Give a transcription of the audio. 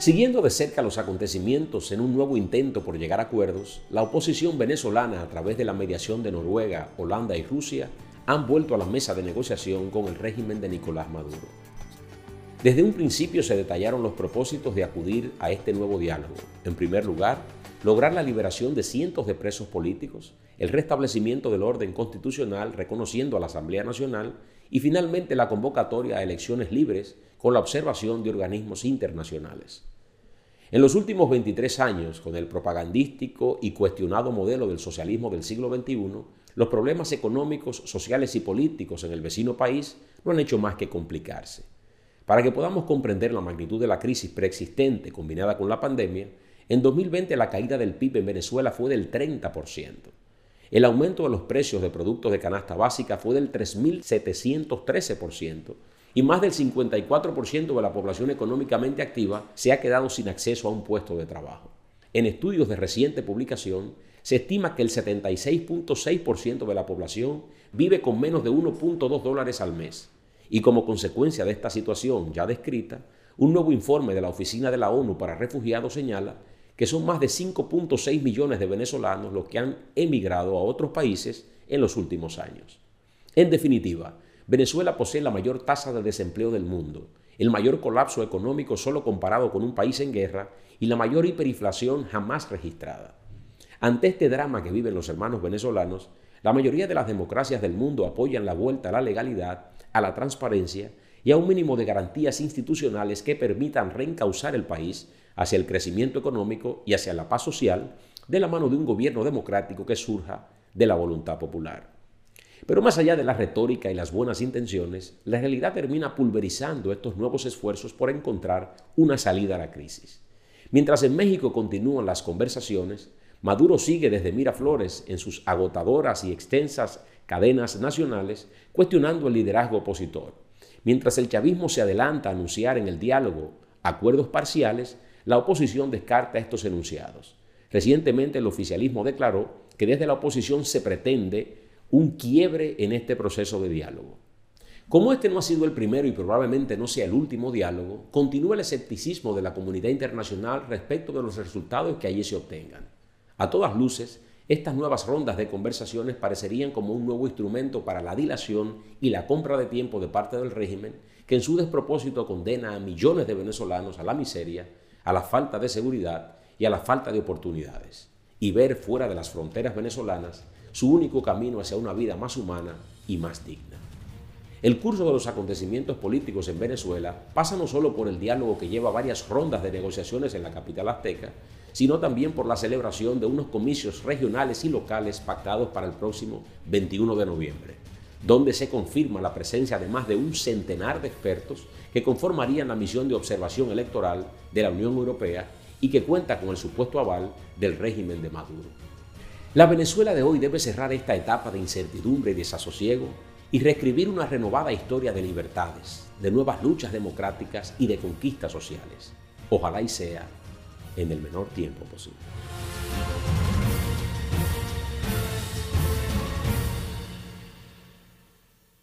Siguiendo de cerca los acontecimientos en un nuevo intento por llegar a acuerdos, la oposición venezolana a través de la mediación de Noruega, Holanda y Rusia han vuelto a la mesa de negociación con el régimen de Nicolás Maduro. Desde un principio se detallaron los propósitos de acudir a este nuevo diálogo. En primer lugar, lograr la liberación de cientos de presos políticos, el restablecimiento del orden constitucional reconociendo a la Asamblea Nacional y finalmente la convocatoria a elecciones libres con la observación de organismos internacionales. En los últimos 23 años, con el propagandístico y cuestionado modelo del socialismo del siglo XXI, los problemas económicos, sociales y políticos en el vecino país no han hecho más que complicarse. Para que podamos comprender la magnitud de la crisis preexistente combinada con la pandemia, en 2020 la caída del PIB en Venezuela fue del 30%. El aumento de los precios de productos de canasta básica fue del 3.713%, y más del 54% de la población económicamente activa se ha quedado sin acceso a un puesto de trabajo. En estudios de reciente publicación, se estima que el 76.6% de la población vive con menos de 1.2 dólares al mes. Y como consecuencia de esta situación ya descrita, un nuevo informe de la Oficina de la ONU para Refugiados señala que son más de 5.6 millones de venezolanos los que han emigrado a otros países en los últimos años. En definitiva, Venezuela posee la mayor tasa de desempleo del mundo, el mayor colapso económico solo comparado con un país en guerra y la mayor hiperinflación jamás registrada. Ante este drama que viven los hermanos venezolanos, la mayoría de las democracias del mundo apoyan la vuelta a la legalidad, a la transparencia y a un mínimo de garantías institucionales que permitan reencauzar el país hacia el crecimiento económico y hacia la paz social de la mano de un gobierno democrático que surja de la voluntad popular. Pero más allá de la retórica y las buenas intenciones, la realidad termina pulverizando estos nuevos esfuerzos por encontrar una salida a la crisis. Mientras en México continúan las conversaciones, Maduro sigue desde Miraflores en sus agotadoras y extensas cadenas nacionales cuestionando el liderazgo opositor. Mientras el chavismo se adelanta a anunciar en el diálogo acuerdos parciales, la oposición descarta estos enunciados. Recientemente el oficialismo declaró que desde la oposición se pretende un quiebre en este proceso de diálogo. Como este no ha sido el primero y probablemente no sea el último diálogo, continúa el escepticismo de la comunidad internacional respecto de los resultados que allí se obtengan. A todas luces, estas nuevas rondas de conversaciones parecerían como un nuevo instrumento para la dilación y la compra de tiempo de parte del régimen que en su despropósito condena a millones de venezolanos a la miseria, a la falta de seguridad y a la falta de oportunidades, y ver fuera de las fronteras venezolanas su único camino hacia una vida más humana y más digna. El curso de los acontecimientos políticos en Venezuela pasa no solo por el diálogo que lleva varias rondas de negociaciones en la capital azteca, sino también por la celebración de unos comicios regionales y locales pactados para el próximo 21 de noviembre, donde se confirma la presencia de más de un centenar de expertos que conformarían la misión de observación electoral de la Unión Europea y que cuenta con el supuesto aval del régimen de Maduro. La Venezuela de hoy debe cerrar esta etapa de incertidumbre y desasosiego y reescribir una renovada historia de libertades, de nuevas luchas democráticas y de conquistas sociales. Ojalá y sea en el menor tiempo posible.